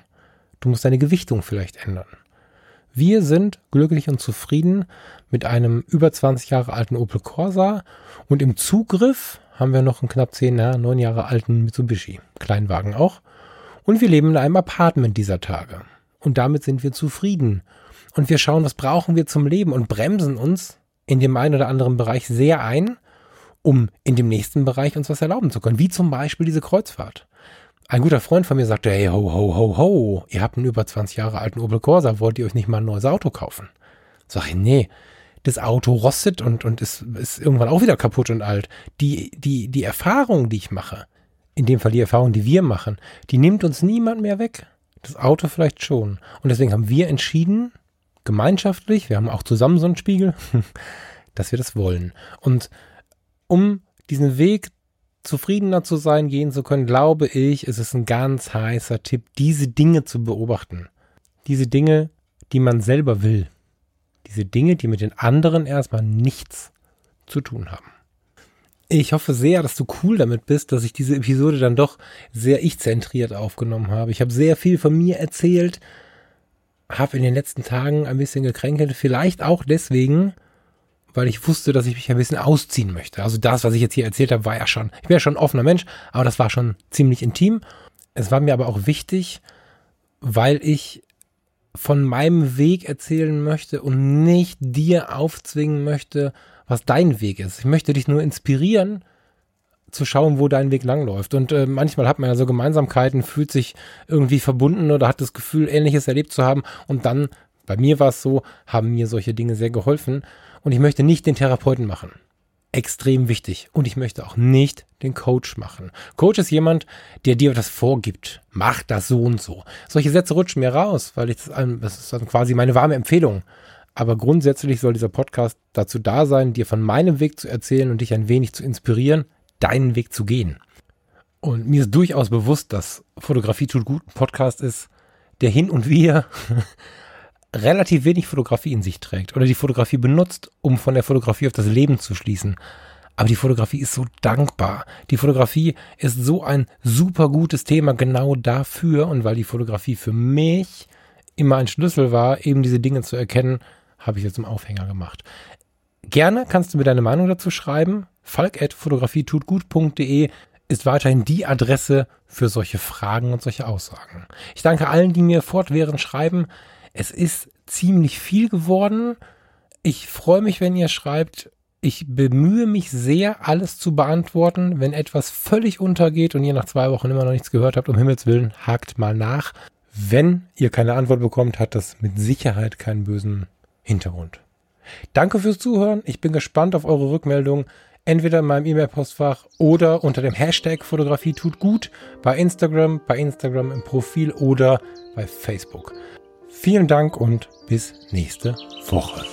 Du musst deine Gewichtung vielleicht ändern. Wir sind glücklich und zufrieden mit einem über 20 Jahre alten Opel Corsa und im Zugriff haben wir noch einen knapp 10, ja, 9 Jahre alten Mitsubishi. Kleinwagen auch. Und wir leben in einem Apartment dieser Tage. Und damit sind wir zufrieden. Und wir schauen, was brauchen wir zum Leben und bremsen uns in dem einen oder anderen Bereich sehr ein, um in dem nächsten Bereich uns was erlauben zu können. Wie zum Beispiel diese Kreuzfahrt. Ein guter Freund von mir sagte, hey, ho, ho, ho, ho, ihr habt einen über 20 Jahre alten Opel Corsa, wollt ihr euch nicht mal ein neues Auto kaufen? Sag ich, nee, das Auto rostet und, und ist, ist irgendwann auch wieder kaputt und alt. Die, die, die Erfahrung, die ich mache, in dem Fall die Erfahrung, die wir machen, die nimmt uns niemand mehr weg. Das Auto vielleicht schon. Und deswegen haben wir entschieden, gemeinschaftlich, wir haben auch zusammen so einen Spiegel, dass wir das wollen. Und um diesen Weg zufriedener zu sein, gehen zu können, glaube ich, ist es ein ganz heißer Tipp, diese Dinge zu beobachten. Diese Dinge, die man selber will. Diese Dinge, die mit den anderen erstmal nichts zu tun haben. Ich hoffe sehr, dass du cool damit bist, dass ich diese Episode dann doch sehr ich-zentriert aufgenommen habe. Ich habe sehr viel von mir erzählt, habe in den letzten Tagen ein bisschen gekränkelt, vielleicht auch deswegen, weil ich wusste, dass ich mich ein bisschen ausziehen möchte. Also das, was ich jetzt hier erzählt habe, war ja schon, ich bin ja schon ein offener Mensch, aber das war schon ziemlich intim. Es war mir aber auch wichtig, weil ich von meinem Weg erzählen möchte und nicht dir aufzwingen möchte, was dein Weg ist. Ich möchte dich nur inspirieren, zu schauen, wo dein Weg langläuft. Und äh, manchmal hat man ja so Gemeinsamkeiten, fühlt sich irgendwie verbunden oder hat das Gefühl, Ähnliches erlebt zu haben. Und dann, bei mir war es so, haben mir solche Dinge sehr geholfen. Und ich möchte nicht den Therapeuten machen. Extrem wichtig. Und ich möchte auch nicht den Coach machen. Coach ist jemand, der dir das vorgibt. Mach das so und so. Solche Sätze rutschen mir raus, weil ich das, das ist dann quasi meine warme Empfehlung. Aber grundsätzlich soll dieser Podcast dazu da sein, dir von meinem Weg zu erzählen und dich ein wenig zu inspirieren, deinen Weg zu gehen. Und mir ist durchaus bewusst, dass Fotografie tut gut ein Podcast ist, der hin und wieder relativ wenig Fotografie in sich trägt oder die Fotografie benutzt, um von der Fotografie auf das Leben zu schließen. Aber die Fotografie ist so dankbar. Die Fotografie ist so ein super gutes Thema genau dafür und weil die Fotografie für mich immer ein Schlüssel war, eben diese Dinge zu erkennen, habe ich jetzt zum Aufhänger gemacht. Gerne kannst du mir deine Meinung dazu schreiben. falk.fotografietutgut.de ist weiterhin die Adresse für solche Fragen und solche Aussagen. Ich danke allen, die mir fortwährend schreiben. Es ist ziemlich viel geworden. Ich freue mich, wenn ihr schreibt. Ich bemühe mich sehr, alles zu beantworten. Wenn etwas völlig untergeht und ihr nach zwei Wochen immer noch nichts gehört habt, um Himmels Willen, hakt mal nach. Wenn ihr keine Antwort bekommt, hat das mit Sicherheit keinen bösen Hintergrund. Danke fürs Zuhören. Ich bin gespannt auf eure Rückmeldung. Entweder in meinem E-Mail-Postfach oder unter dem Hashtag Fotografie tut gut bei Instagram, bei Instagram im Profil oder bei Facebook. Vielen Dank und bis nächste Woche.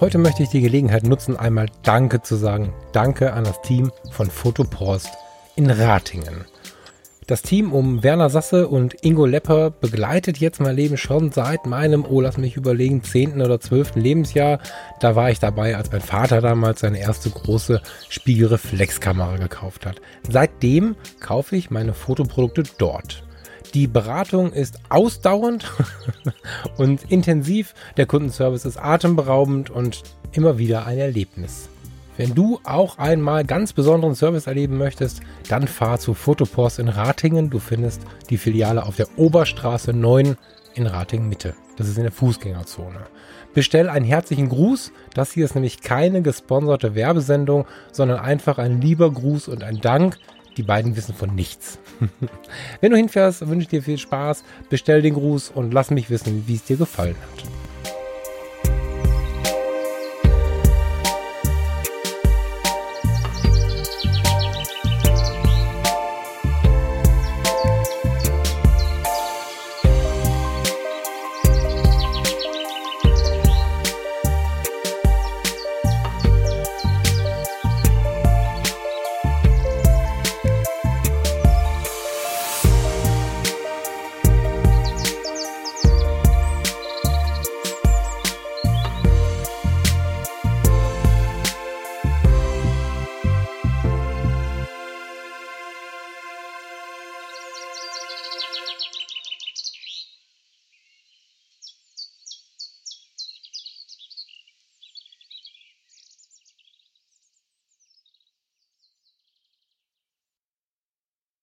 Heute möchte ich die Gelegenheit nutzen, einmal Danke zu sagen. Danke an das Team von Fotopost in Ratingen. Das Team um Werner Sasse und Ingo Lepper begleitet jetzt mein Leben schon seit meinem, oh lass mich überlegen, zehnten oder zwölften Lebensjahr. Da war ich dabei, als mein Vater damals seine erste große Spiegelreflexkamera gekauft hat. Seitdem kaufe ich meine Fotoprodukte dort. Die Beratung ist ausdauernd und intensiv. Der Kundenservice ist atemberaubend und immer wieder ein Erlebnis. Wenn du auch einmal ganz besonderen Service erleben möchtest, dann fahr zu Fotopost in Ratingen. Du findest die Filiale auf der Oberstraße 9 in Ratingen Mitte. Das ist in der Fußgängerzone. Bestell einen herzlichen Gruß. Das hier ist nämlich keine gesponserte Werbesendung, sondern einfach ein lieber Gruß und ein Dank. Die beiden wissen von nichts. Wenn du hinfährst, wünsche ich dir viel Spaß. Bestell den Gruß und lass mich wissen, wie es dir gefallen hat.